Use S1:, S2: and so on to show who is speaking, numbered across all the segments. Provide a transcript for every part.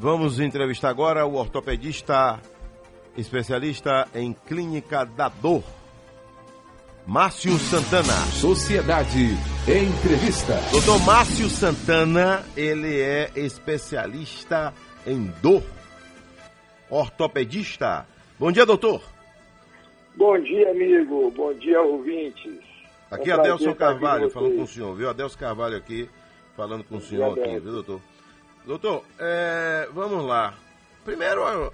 S1: Vamos entrevistar agora o ortopedista especialista em clínica da dor, Márcio Santana.
S2: Sociedade Entrevista.
S1: Doutor Márcio Santana, ele é especialista em dor, ortopedista. Bom dia, doutor.
S3: Bom dia, amigo. Bom dia, ouvintes.
S1: Aqui é Adelson Carvalho falando com o senhor, viu? Adelson Carvalho aqui falando com o senhor aqui, viu, doutor? Doutor, é, vamos lá. Primeiro,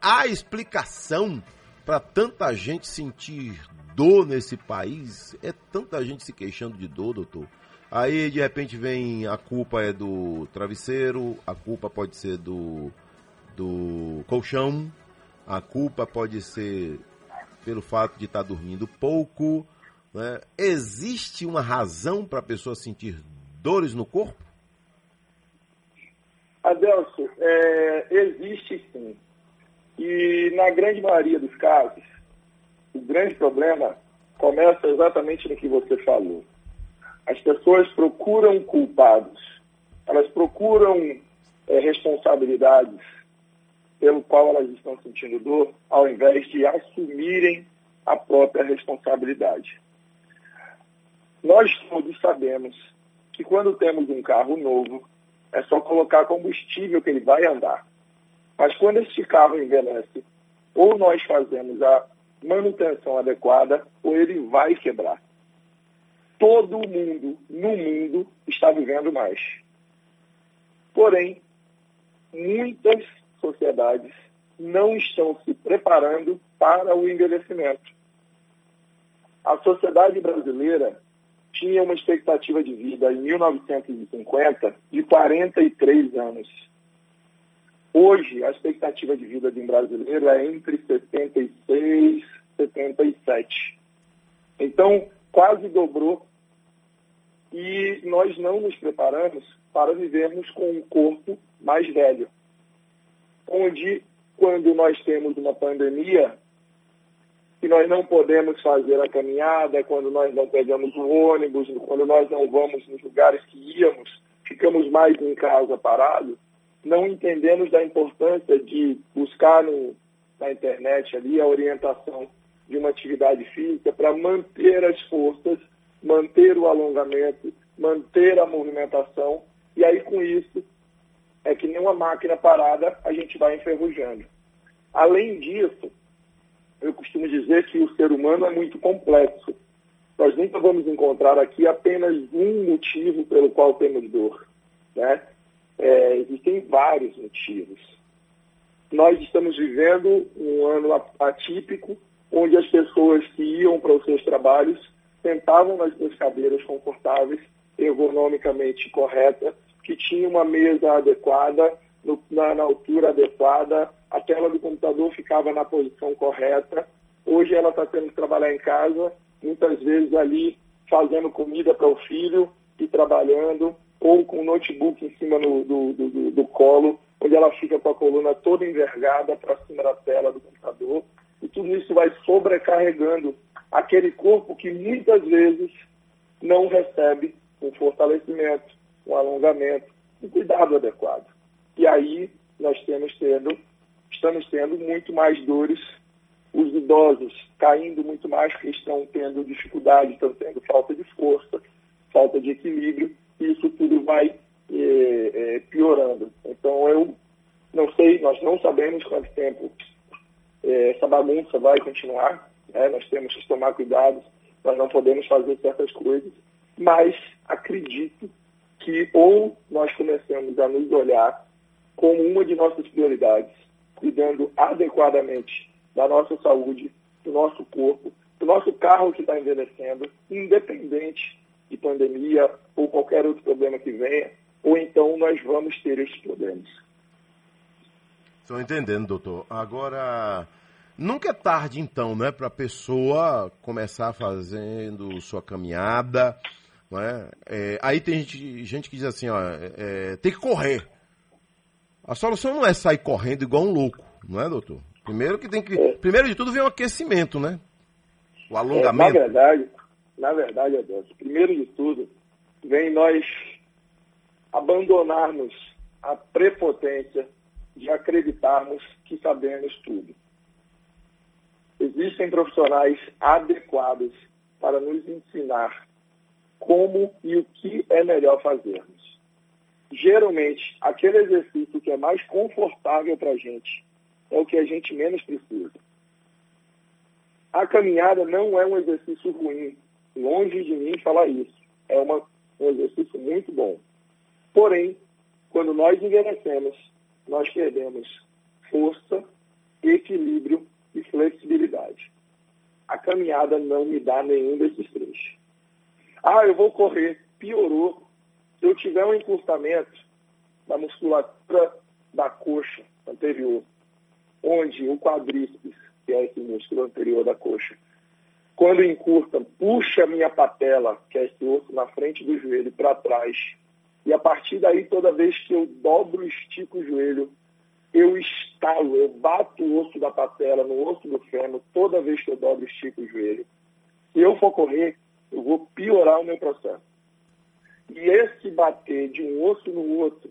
S1: há explicação para tanta gente sentir dor nesse país? É tanta gente se queixando de dor, doutor. Aí, de repente, vem a culpa é do travesseiro, a culpa pode ser do, do colchão, a culpa pode ser pelo fato de estar dormindo pouco. Né? Existe uma razão para a pessoa sentir dores no corpo?
S3: Adelso, é, existe sim. E na grande maioria dos casos, o grande problema começa exatamente no que você falou. As pessoas procuram culpados, elas procuram é, responsabilidades pelo qual elas estão sentindo dor, ao invés de assumirem a própria responsabilidade. Nós todos sabemos que quando temos um carro novo, é só colocar combustível que ele vai andar. Mas quando este carro envelhece, ou nós fazemos a manutenção adequada, ou ele vai quebrar. Todo mundo no mundo está vivendo mais. Porém, muitas sociedades não estão se preparando para o envelhecimento. A sociedade brasileira tinha uma expectativa de vida em 1950 de 43 anos. Hoje, a expectativa de vida de um brasileiro é entre 76 e 77. Então, quase dobrou. E nós não nos preparamos para vivermos com um corpo mais velho. Onde, quando nós temos uma pandemia, que nós não podemos fazer a caminhada, quando nós não pegamos o ônibus, quando nós não vamos nos lugares que íamos, ficamos mais em casa parados, não entendemos da importância de buscar no, na internet ali a orientação de uma atividade física para manter as forças, manter o alongamento, manter a movimentação, e aí com isso é que nem uma máquina parada a gente vai enferrujando. Além disso, eu costumo dizer que o ser humano é muito complexo. Nós nunca vamos encontrar aqui apenas um motivo pelo qual temos dor. Né? É, existem vários motivos. Nós estamos vivendo um ano atípico, onde as pessoas que iam para os seus trabalhos sentavam nas suas cadeiras confortáveis, ergonomicamente corretas, que tinham uma mesa adequada, no, na, na altura adequada, a tela do computador ficava na posição correta. Hoje ela está tendo que trabalhar em casa, muitas vezes ali fazendo comida para o filho e trabalhando, ou com o notebook em cima no, do, do, do, colo, onde ela fica com a coluna toda envergada para cima da tela do computador. E tudo isso vai sobrecarregando aquele corpo que muitas vezes não recebe um fortalecimento, um alongamento, um cuidado adequado. E aí nós temos tendo, tendo muito mais dores, os idosos caindo muito mais porque estão tendo dificuldade, estão tendo falta de força, falta de equilíbrio, e isso tudo vai é, é, piorando. Então eu não sei, nós não sabemos quanto tempo é, essa bagunça vai continuar, né? nós temos que tomar cuidado, nós não podemos fazer certas coisas, mas acredito que ou nós começamos a nos olhar como uma de nossas prioridades, cuidando adequadamente da nossa saúde, do nosso corpo, do nosso carro que está envelhecendo, independente de pandemia ou qualquer outro problema que venha, ou então nós vamos ter esses problemas.
S1: Estou entendendo, doutor. Agora, nunca é tarde, então, né, para a pessoa começar fazendo sua caminhada. Não é? É, aí tem gente, gente que diz assim, ó, é, é tem que correr. A solução não é sair correndo igual um louco, não é, doutor? Primeiro que tem que. É. Primeiro de tudo vem o aquecimento, né? O alongamento.
S3: É, na verdade, na verdade, Adelso, primeiro de tudo, vem nós abandonarmos a prepotência de acreditarmos que sabemos tudo. Existem profissionais adequados para nos ensinar como e o que é melhor fazermos. Geralmente, aquele exercício que é mais confortável para a gente é o que a gente menos precisa. A caminhada não é um exercício ruim, longe de mim falar isso. É uma, um exercício muito bom. Porém, quando nós envelhecemos, nós perdemos força, equilíbrio e flexibilidade. A caminhada não me dá nenhum desses três. Ah, eu vou correr. Piorou. Se eu tiver um encurtamento da musculatura da coxa anterior, onde o quadríceps, que é esse músculo anterior da coxa, quando encurta, puxa a minha patela, que é esse osso na frente do joelho, para trás. E a partir daí, toda vez que eu dobro e estico o joelho, eu estalo, eu bato o osso da patela no osso do fêmur toda vez que eu dobro e estico o joelho. Se eu for correr, eu vou piorar o meu processo. E bater de um osso no outro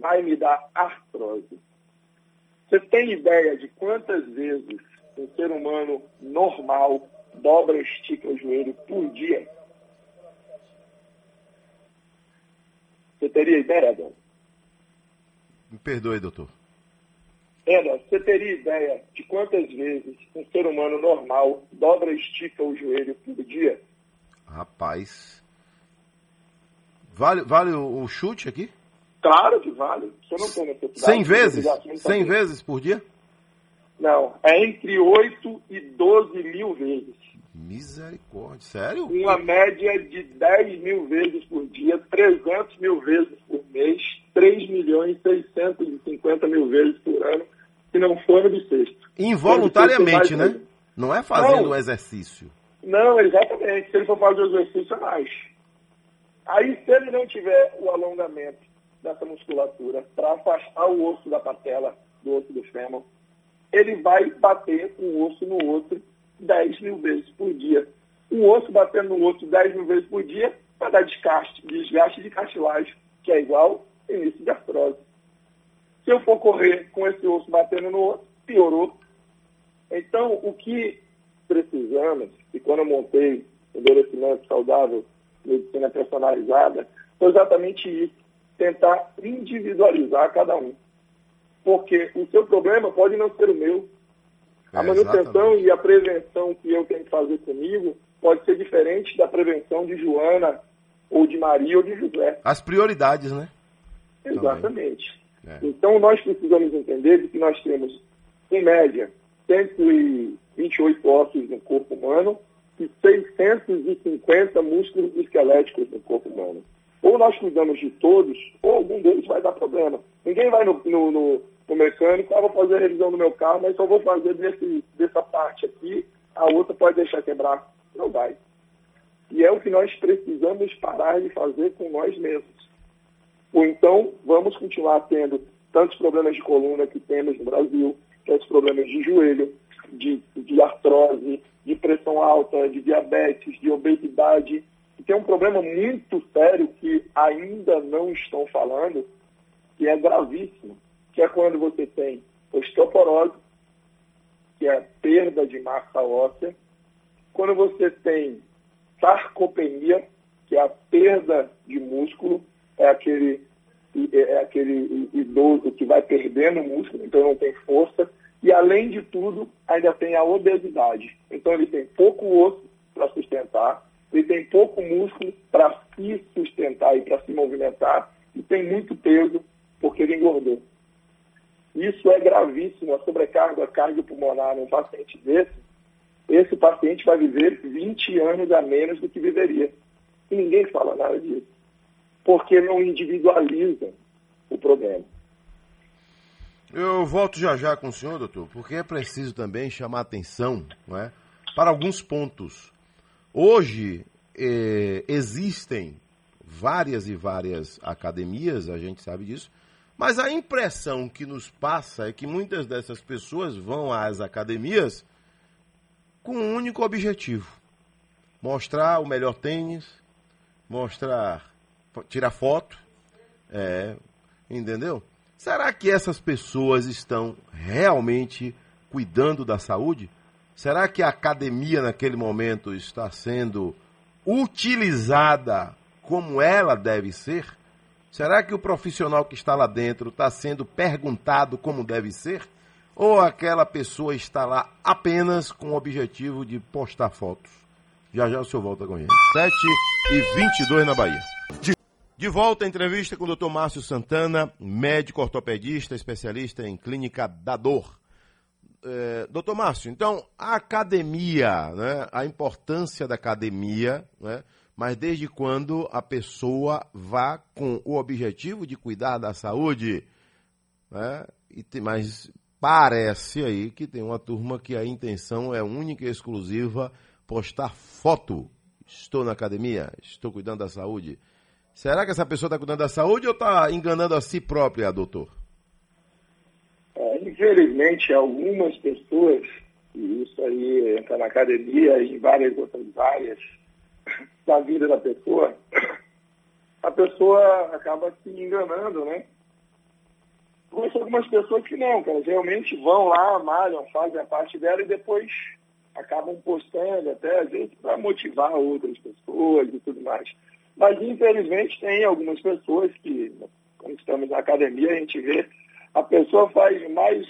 S3: vai me dar artrose. Você tem ideia de quantas vezes um ser humano normal dobra e estica o joelho por dia? Você teria ideia, Dom?
S1: Me perdoe, doutor.
S3: Eda, você teria ideia de quantas vezes um ser humano normal dobra e estica o joelho por dia?
S1: Rapaz. Vale, vale o, o chute aqui?
S3: Claro que vale. Você não tem necessidade.
S1: 100 vezes? 100 vezes por dia?
S3: Não, é entre 8 e 12 mil vezes.
S1: Misericórdia, sério?
S3: Uma média de 10 mil vezes por dia, 300 mil vezes por mês, 3 milhões e 650 mil vezes por ano, se não for no bissexto.
S1: Involuntariamente, né? Não é fazendo o exercício.
S3: Não, exatamente. Se ele for fazer o exercício, é mais. Aí, se ele não tiver o alongamento dessa musculatura para afastar o osso da patela do osso do fêmur, ele vai bater um osso no outro 10 mil vezes por dia. Um osso batendo no outro 10 mil vezes por dia vai dar desgaste, desgaste de cartilagem, que é igual início de artrose. Se eu for correr com esse osso batendo no outro, piorou. Então, o que precisamos, e quando eu montei envelhecimento saudável, medicina personalizada, foi exatamente isso, tentar individualizar cada um. Porque o seu problema pode não ser o meu. A é, manutenção e a prevenção que eu tenho que fazer comigo pode ser diferente da prevenção de Joana, ou de Maria, ou de José.
S1: As prioridades, né?
S3: Exatamente. É. Então, nós precisamos entender que nós temos, em média, 128 ossos no corpo humano e 650 músculos esqueléticos no corpo humano. Ou nós cuidamos de todos, ou algum deles vai dar problema. Ninguém vai no, no, no, no mecânico, ah, vou fazer a revisão do meu carro, mas só vou fazer desse, dessa parte aqui, a outra pode deixar quebrar. Não vai. E é o que nós precisamos parar de fazer com nós mesmos. Ou então, vamos continuar tendo tantos problemas de coluna que temos no Brasil, tantos problemas de joelho, de, de artrose, de pressão alta, de diabetes, de obesidade. E tem um problema muito sério que ainda não estão falando, que é gravíssimo, que é quando você tem osteoporose, que é perda de massa óssea, quando você tem sarcopenia, que é a perda de músculo, é aquele, é aquele idoso que vai perdendo músculo, então não tem força, e, além de tudo, ainda tem a obesidade. Então, ele tem pouco osso para sustentar, ele tem pouco músculo para se sustentar e para se movimentar, e tem muito peso porque ele engordou. Isso é gravíssimo, a sobrecarga cardiopulmonar num paciente desse, esse paciente vai viver 20 anos a menos do que viveria. E ninguém fala nada disso, porque não individualiza o problema.
S1: Eu volto já já com o senhor, doutor, porque é preciso também chamar atenção não é, para alguns pontos. Hoje eh, existem várias e várias academias, a gente sabe disso, mas a impressão que nos passa é que muitas dessas pessoas vão às academias com um único objetivo: mostrar o melhor tênis, mostrar, tirar foto, é, entendeu? Será que essas pessoas estão realmente cuidando da saúde? Será que a academia naquele momento está sendo utilizada como ela deve ser? Será que o profissional que está lá dentro está sendo perguntado como deve ser? Ou aquela pessoa está lá apenas com o objetivo de postar fotos? Já já o senhor volta com gente. 7 e 22 na Bahia. De, volta a entrevista com o Dr. Márcio Santana, médico ortopedista, especialista em clínica da dor. É, doutor Márcio, então a academia, né, a importância da academia, né, mas desde quando a pessoa vá com o objetivo de cuidar da saúde, né? E tem, mas parece aí que tem uma turma que a intenção é única e exclusiva postar foto. Estou na academia, estou cuidando da saúde. Será que essa pessoa está cuidando da saúde ou está enganando a si própria, doutor?
S3: É, infelizmente, algumas pessoas, e isso aí entra na academia e em várias outras áreas, da vida da pessoa, a pessoa acaba se enganando, né? Conheço algumas pessoas que não, que elas realmente vão lá, malham, fazem a parte dela e depois acabam postando, até às vezes para motivar outras pessoas e tudo mais. Mas infelizmente tem algumas pessoas que, quando estamos na academia, a gente vê a pessoa faz mais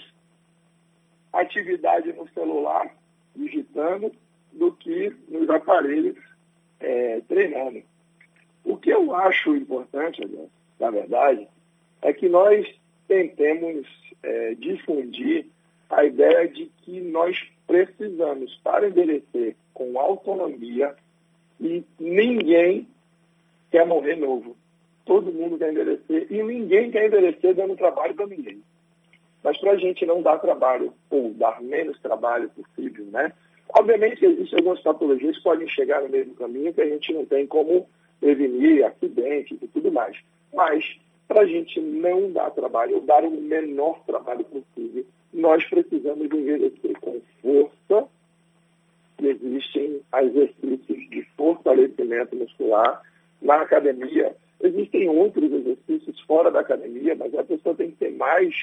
S3: atividade no celular, digitando, do que nos aparelhos é, treinando. O que eu acho importante, na verdade, é que nós tentemos é, difundir a ideia de que nós precisamos, para envelhecer com autonomia, e ninguém quer morrer novo. Todo mundo quer envelhecer e ninguém quer envelhecer dando trabalho para ninguém. Mas para a gente não dar trabalho, ou dar menos trabalho possível, né? Obviamente existem algumas patologias que podem chegar no mesmo caminho que a gente não tem como prevenir acidentes e tudo mais. Mas, para a gente não dar trabalho, ou dar o menor trabalho possível, nós precisamos envelhecer com força. Existem exercícios de fortalecimento muscular na academia. Existem outros exercícios fora da academia, mas a pessoa tem que ter mais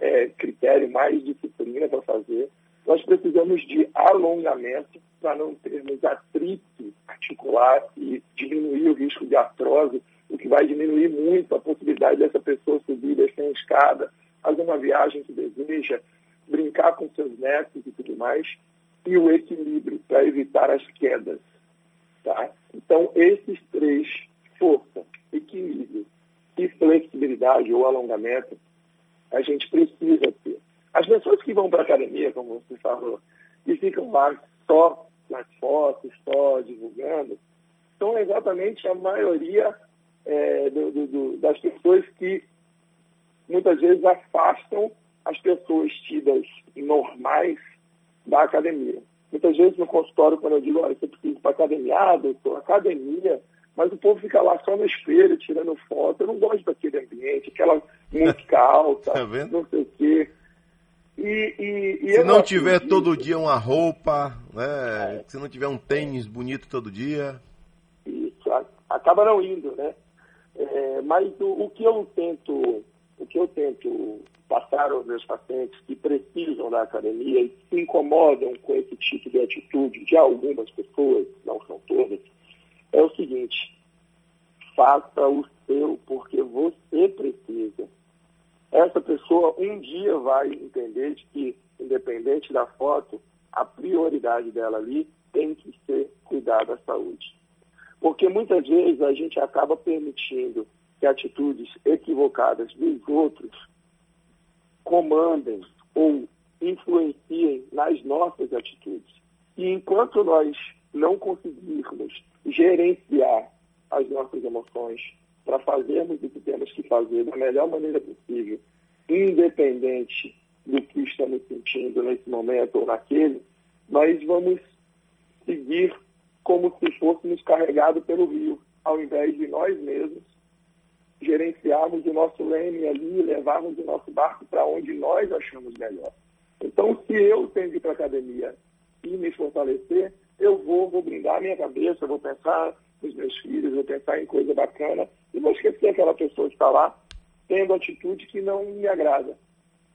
S3: é, critério, mais disciplina para fazer nós precisamos de alongamento para não termos atrito articular e diminuir o risco de artrose, o que vai diminuir muito a possibilidade dessa pessoa subir, descer a escada, fazer uma viagem que deseja, brincar com seus netos e tudo mais, e o equilíbrio para evitar as quedas. Tá? Então, esses três, força, equilíbrio e flexibilidade ou alongamento, a gente precisa ter. As pessoas que vão para a academia, como você falou, e ficam lá só nas fotos, só divulgando, são exatamente a maioria é, do, do, do, das pessoas que muitas vezes afastam as pessoas tidas normais da academia. Muitas vezes no consultório, quando eu digo, olha, você precisa ir para academia, ah, doutor, academia, mas o povo fica lá só no espelho, tirando foto. Eu não gosto daquele ambiente, aquela música alta, tá não sei o quê.
S1: E, e, e se não tiver todo dia uma roupa, né? É. Se não tiver um tênis bonito todo dia.
S3: Isso, acaba não indo, né? É, mas o, o, que eu tento, o que eu tento passar aos meus pacientes que precisam da academia e se incomodam com esse tipo de atitude de algumas pessoas, não são todas, é o seguinte: faça o seu porque você precisa essa pessoa um dia vai entender de que, independente da foto, a prioridade dela ali tem que ser cuidar da saúde. Porque muitas vezes a gente acaba permitindo que atitudes equivocadas dos outros comandem ou influenciem nas nossas atitudes. E enquanto nós não conseguirmos gerenciar as nossas emoções, para fazermos o que temos que fazer da melhor maneira possível, independente do que estamos sentindo nesse momento ou naquele, nós vamos seguir como se fôssemos carregados pelo rio, ao invés de nós mesmos gerenciarmos o nosso leme ali, levarmos o nosso barco para onde nós achamos melhor. Então, se eu tenho que ir para a academia e me fortalecer, eu vou, vou brindar a minha cabeça, vou pensar nos meus filhos, vou pensar em coisa bacana e vou esquecer aquela pessoa que está lá tendo atitude que não me agrada.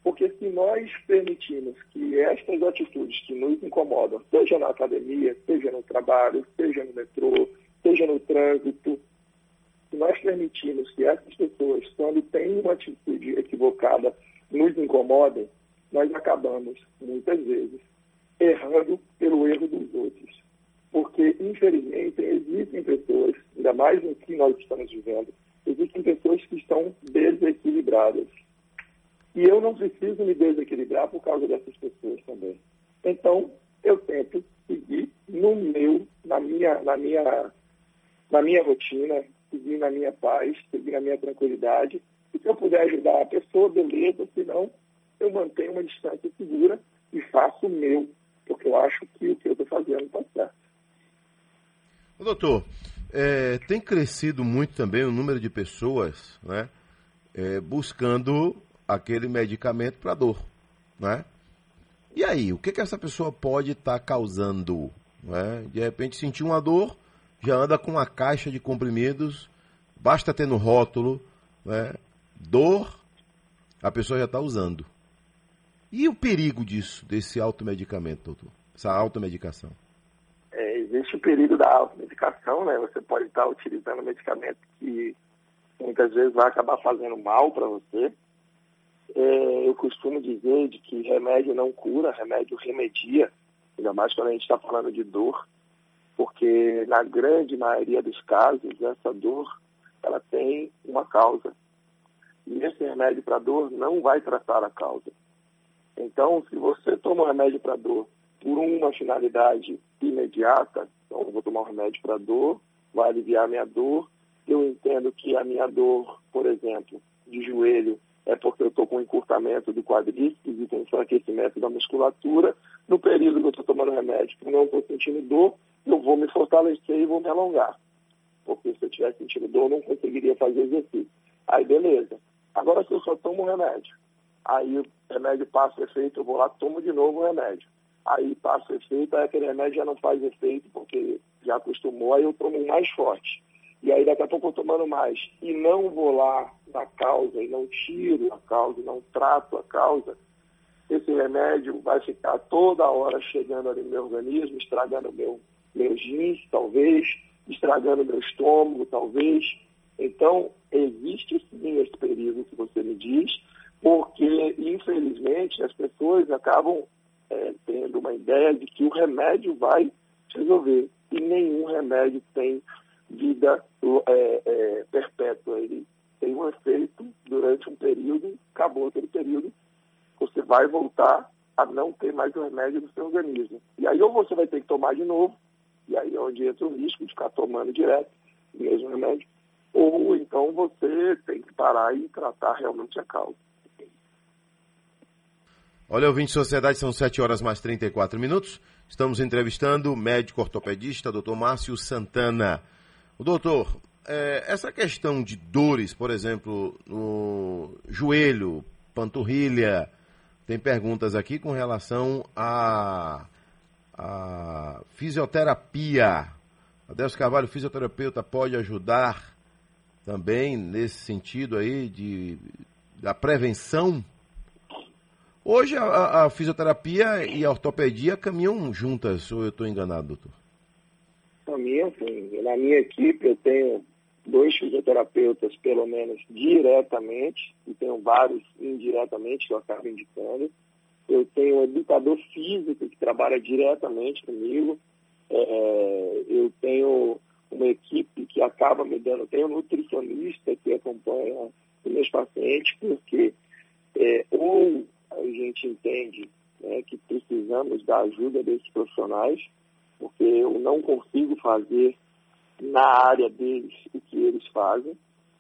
S3: Porque se nós permitimos que estas atitudes que nos incomodam, seja na academia, seja no trabalho, seja no metrô, seja no trânsito, se nós permitirmos que essas pessoas, quando têm uma atitude equivocada, nos incomodem, nós acabamos, muitas vezes, errando pelo erro dos outros. Porque, infelizmente, existem pessoas, ainda mais no que nós estamos vivendo, existem pessoas que estão desequilibradas. E eu não preciso me desequilibrar por causa dessas pessoas também. Então, eu tento seguir no meu, na minha, na minha, na minha rotina, seguir na minha paz, seguir na minha tranquilidade. E se eu puder ajudar a pessoa, beleza, senão eu mantenho uma distância segura e faço o meu, porque eu acho que o que eu estou fazendo está certo.
S1: Doutor, é, tem crescido muito também o número de pessoas né, é, buscando aquele medicamento para dor. Né? E aí, o que, que essa pessoa pode estar tá causando? Né? De repente sentir uma dor, já anda com uma caixa de comprimidos, basta ter no rótulo, né? dor, a pessoa já está usando. E o perigo disso, desse automedicamento, doutor? Essa automedicação?
S3: É, existe o perigo da automedicação, né? Você pode estar utilizando medicamento que muitas vezes vai acabar fazendo mal para você. É, eu costumo dizer de que remédio não cura, remédio remedia, ainda mais quando a gente está falando de dor porque na grande maioria dos casos essa dor ela tem uma causa e esse remédio para dor não vai tratar a causa. Então, se você toma um remédio para dor por uma finalidade imediata, então eu vou tomar um remédio para dor, vai aliviar a minha dor, eu entendo que a minha dor, por exemplo, de joelho é porque eu estou com encurtamento do quadríceps e com enfraquecimento da musculatura. No período que eu estou tomando remédio, não estou sentindo dor, eu vou me fortalecer e vou me alongar. Porque se eu tivesse sentindo dor, eu não conseguiria fazer exercício. Aí, beleza. Agora, se eu só tomo remédio, aí o remédio passa o efeito, eu vou lá, tomo de novo o remédio. Aí passa o efeito, aí aquele remédio já não faz efeito, porque já acostumou, aí eu tomo mais forte. E aí daqui a pouco eu tomando mais. E não vou lá na causa, e não tiro a causa, e não trato a causa, esse remédio vai ficar toda hora chegando ali no meu organismo, estragando meu meus rins, talvez, estragando meu estômago, talvez. Então, existe sim esse perigo que você me diz, porque, infelizmente, as pessoas acabam é, tendo uma ideia de que o remédio vai resolver. E nenhum remédio tem vida é, é, perpétua. Ele tem um efeito durante um período, acabou aquele período, você vai voltar a não ter mais o remédio no seu organismo. E aí ou você vai ter que tomar de novo, e aí é onde entra o risco de ficar tomando direto o mesmo remédio. Ou então você tem que parar e tratar realmente a causa.
S1: Olha, ouvinte de sociedade, são 7 horas mais 34 minutos. Estamos entrevistando o médico ortopedista, doutor Márcio Santana. O doutor, é, essa questão de dores, por exemplo, no joelho, panturrilha, tem perguntas aqui com relação a a fisioterapia. Adelso Carvalho, fisioterapeuta, pode ajudar também nesse sentido aí de, da prevenção? Hoje a, a fisioterapia e a ortopedia caminham juntas, ou eu estou enganado, doutor?
S3: Caminham, sim. Na minha equipe eu tenho dois fisioterapeutas, pelo menos, diretamente, e tenho vários indiretamente que eu acabo indicando eu tenho um educador físico que trabalha diretamente comigo, é, eu tenho uma equipe que acaba me dando, tenho um nutricionista que acompanha os meus pacientes, porque é, ou a gente entende né, que precisamos da ajuda desses profissionais, porque eu não consigo fazer na área deles o que eles fazem,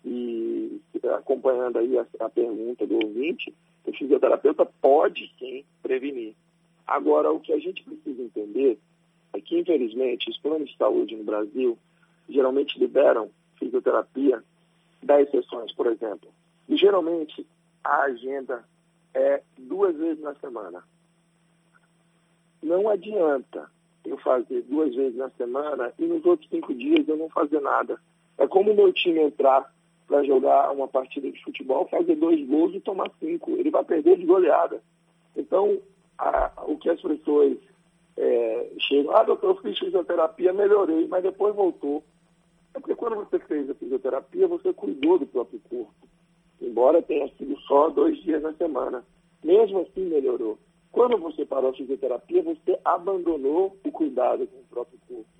S3: e acompanhando aí a, a pergunta do ouvinte, o fisioterapeuta pode sim prevenir. Agora, o que a gente precisa entender é que, infelizmente, os planos de saúde no Brasil geralmente liberam fisioterapia 10 sessões, por exemplo. E geralmente a agenda é duas vezes na semana. Não adianta eu fazer duas vezes na semana e nos outros cinco dias eu não fazer nada. É como o meu time entrar para jogar uma partida de futebol, fazer dois gols e tomar cinco. Ele vai perder de goleada. Então, a, o que as pessoas é, chegam, ah, doutor, eu fiz fisioterapia, melhorei, mas depois voltou. É porque quando você fez a fisioterapia, você cuidou do próprio corpo. Embora tenha sido só dois dias na semana. Mesmo assim, melhorou. Quando você parou a fisioterapia, você abandonou o cuidado com o próprio corpo.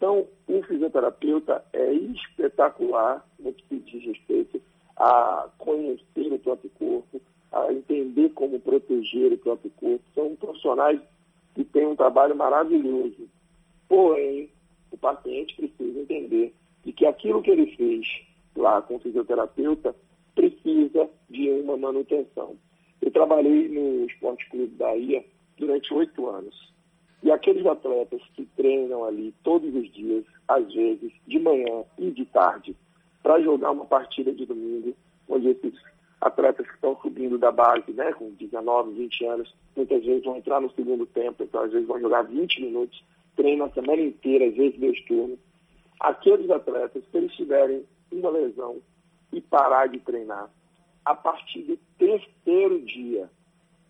S3: Então, o fisioterapeuta é espetacular no que diz respeito a conhecer o próprio corpo, a entender como proteger o próprio corpo. São profissionais que têm um trabalho maravilhoso. Porém, o paciente precisa entender de que aquilo que ele fez lá com o fisioterapeuta precisa de uma manutenção. Eu trabalhei no Esporte Clube Bahia durante oito anos. E aqueles atletas que treinam ali todos os dias, às vezes de manhã e de tarde, para jogar uma partida de domingo, onde esses atletas que estão subindo da base, né, com 19, 20 anos, muitas vezes vão entrar no segundo tempo, então às vezes vão jogar 20 minutos, treinam a semana inteira, às vezes dois turnos. Aqueles atletas, se eles tiverem uma lesão e parar de treinar, a partir do terceiro dia,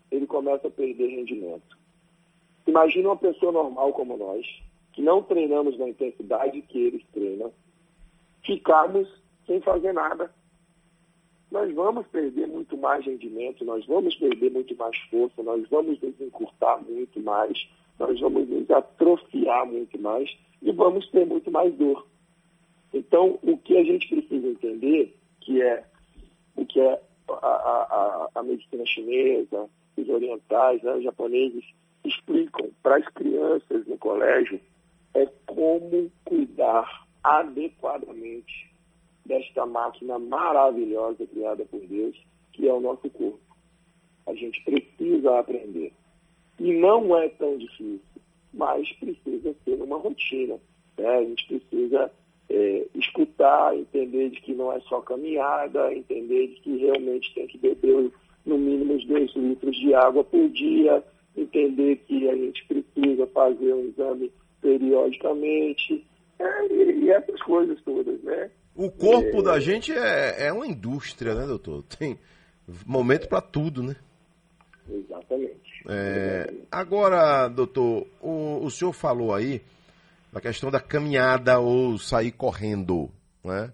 S3: ele começa a perder rendimento. Imagina uma pessoa normal como nós, que não treinamos na intensidade que eles treinam, ficarmos sem fazer nada. Nós vamos perder muito mais rendimento, nós vamos perder muito mais força, nós vamos nos encurtar muito mais, nós vamos nos atrofiar muito mais e vamos ter muito mais dor. Então, o que a gente precisa entender, que é o que é a, a, a medicina chinesa, os orientais, né, os japoneses, explicam para as crianças no colégio é como cuidar adequadamente desta máquina maravilhosa criada por Deus, que é o nosso corpo. A gente precisa aprender. E não é tão difícil, mas precisa ser uma rotina. Né? A gente precisa é, escutar, entender de que não é só caminhada, entender de que realmente tem que beber no mínimo uns dois litros de água por dia, entender que a gente precisa fazer um exame periodicamente, é, e, e, essas coisas todas, né?
S1: O corpo é, da gente é, é uma indústria, né, doutor? Tem momento para tudo, né?
S3: Exatamente.
S1: É. Agora, doutor, o, o senhor falou aí da questão da caminhada ou sair correndo, né?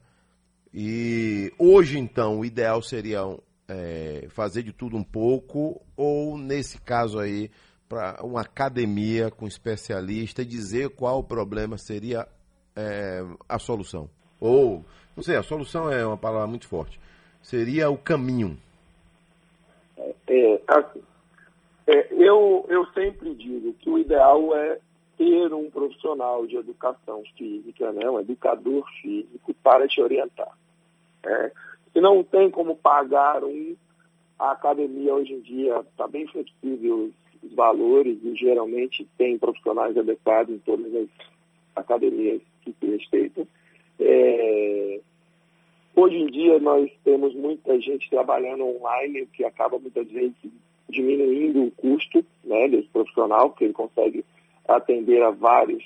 S1: E hoje, então, o ideal seria é, fazer de tudo um pouco, ou nesse caso aí, para uma academia com especialista e dizer qual o problema seria é, a solução? Ou, não sei, a solução é uma palavra muito forte. Seria o caminho.
S3: É, assim, é, eu, eu sempre digo que o ideal é ter um profissional de educação física, né, um educador físico, para te orientar. É, se não tem como pagar um, a academia hoje em dia está bem flexível os, os valores e geralmente tem profissionais adequados em todas as academias que se respeitam. É, hoje em dia nós temos muita gente trabalhando online, o que acaba muitas vezes diminuindo o custo né, desse profissional, porque ele consegue atender a vários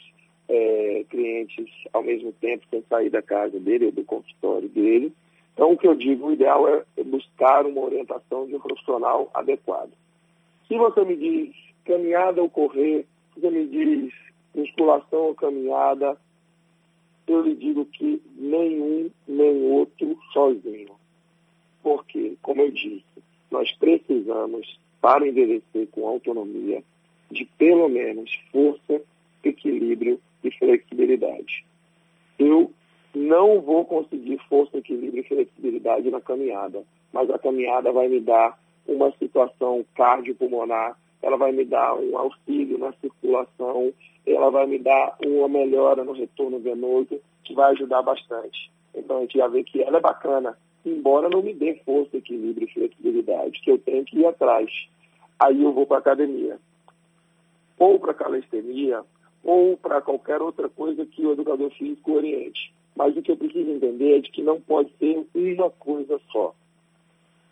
S3: é, clientes ao mesmo tempo, sem sair da casa dele ou do consultório dele. Então, o que eu digo, o ideal é buscar uma orientação de um profissional adequado. Se você me diz caminhada ou correr, se você me diz musculação ou caminhada, eu lhe digo que nenhum nem outro sozinho. Porque, como eu disse, nós precisamos, para envelhecer com autonomia, de pelo menos força, equilíbrio e flexibilidade. Eu não vou conseguir força, equilíbrio e flexibilidade na caminhada, mas a caminhada vai me dar uma situação cardiopulmonar, ela vai me dar um auxílio na circulação, ela vai me dar uma melhora no retorno venoso, que vai ajudar bastante. Então a gente já vê que ela é bacana, embora não me dê força, equilíbrio e flexibilidade, que eu tenho que ir atrás. Aí eu vou para a academia. Ou para calistenia, ou para qualquer outra coisa que o educador físico oriente. Mas o que eu preciso entender é de que não pode ser uma coisa só.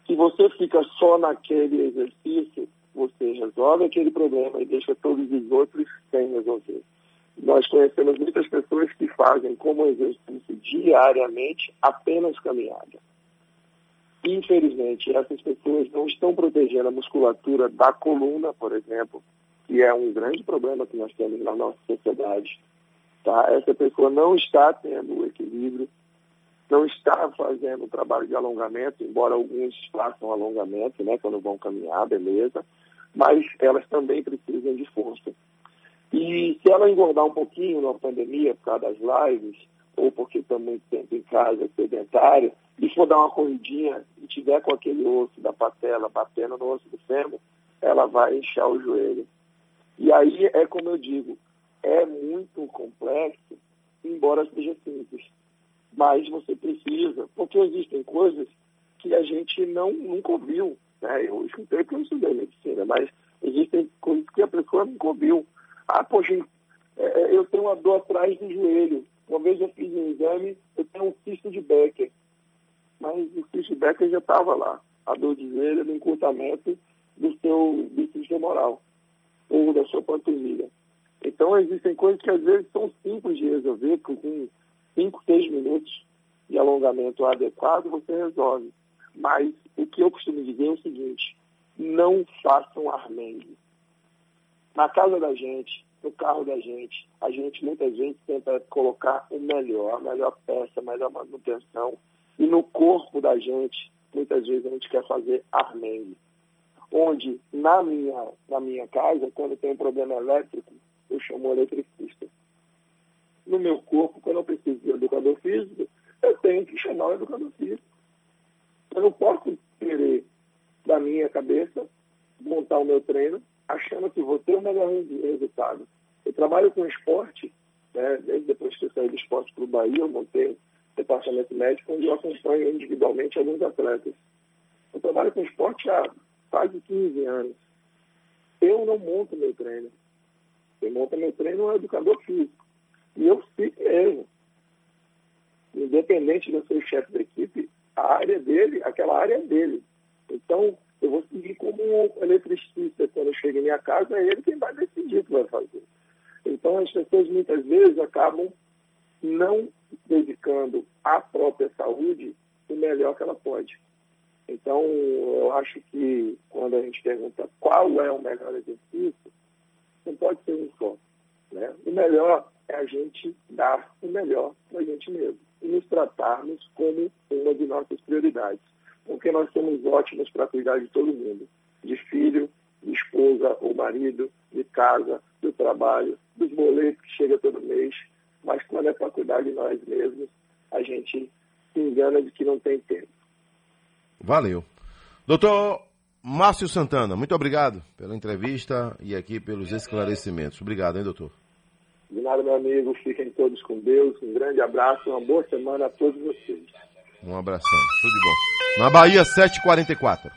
S3: Se você fica só naquele exercício, você resolve aquele problema e deixa todos os outros sem resolver. Nós conhecemos muitas pessoas que fazem como exercício diariamente apenas caminhada. Infelizmente, essas pessoas não estão protegendo a musculatura da coluna, por exemplo, que é um grande problema que nós temos na nossa sociedade. Tá? Essa pessoa não está tendo o equilíbrio, não está fazendo o trabalho de alongamento, embora alguns façam alongamento, né, quando vão caminhar, beleza, mas elas também precisam de força. E se ela engordar um pouquinho na pandemia por causa das lives, ou porque está muito tempo em casa, sedentário, e for dar uma corridinha e tiver com aquele osso da patela batendo no osso do fêmur, ela vai inchar o joelho. E aí é como eu digo, é muito complexo, embora seja simples. Mas você precisa, porque existem coisas que a gente não nunca ouviu. Né? Eu escutei porque eu estudei medicina, mas existem coisas que a pessoa nunca ouviu. Ah, poxa, é, é, eu tenho uma dor atrás do joelho. Uma vez eu fiz um exame, eu tenho um cisto de Becker. Mas o cisto de Becker já estava lá. A dor de joelho no encurtamento do seu bíceps femoral ou da sua panturrilha. Então, existem coisas que às vezes são simples de resolver, com 5, 6 minutos de alongamento adequado, você resolve. Mas o que eu costumo dizer é o seguinte: não façam armengue. Na casa da gente, no carro da gente, a gente muitas vezes tenta colocar o melhor, a melhor peça, a melhor manutenção. E no corpo da gente, muitas vezes a gente quer fazer armengue. Onde, na minha, na minha casa, quando tem um problema elétrico, eu chamo o eletricista. No meu corpo, quando eu preciso de um educador físico, eu tenho que chamar o educador físico. Eu não posso querer, da minha cabeça, montar o meu treino achando que vou ter o melhor resultado. Eu trabalho com esporte, né, desde depois que eu saí do esporte para o Bahia, eu montei departamento médico, onde eu acompanho individualmente alguns atletas. Eu trabalho com esporte há quase 15 anos. Eu não monto meu treino. Quem monta meu treino é um educador físico. E eu fico mesmo. Independente de ser o chefe da equipe, a área dele, aquela área é dele. Então, eu vou seguir como um eletricista. Quando eu chego em minha casa, é ele quem vai decidir o que vai fazer. Então, as pessoas muitas vezes acabam não dedicando à própria saúde o melhor que ela pode. Então, eu acho que quando a gente pergunta qual é o melhor exercício, não pode ser um só. Né? O melhor é a gente dar o melhor para a gente mesmo e nos tratarmos como uma de nossas prioridades. Porque nós somos ótimos para cuidar de todo mundo, de filho, de esposa ou marido, de casa, do trabalho, dos boletos que chega todo mês, mas quando é para cuidar de nós mesmos, a gente se engana de que não tem tempo.
S1: Valeu. Doutor Márcio Santana, muito obrigado pela entrevista e aqui pelos esclarecimentos. Obrigado, hein, doutor?
S3: De nada, meu amigo. Fiquem todos com Deus. Um grande abraço, uma boa semana a todos vocês.
S1: Um abração. Tudo de bom. Na Bahia, 7h44.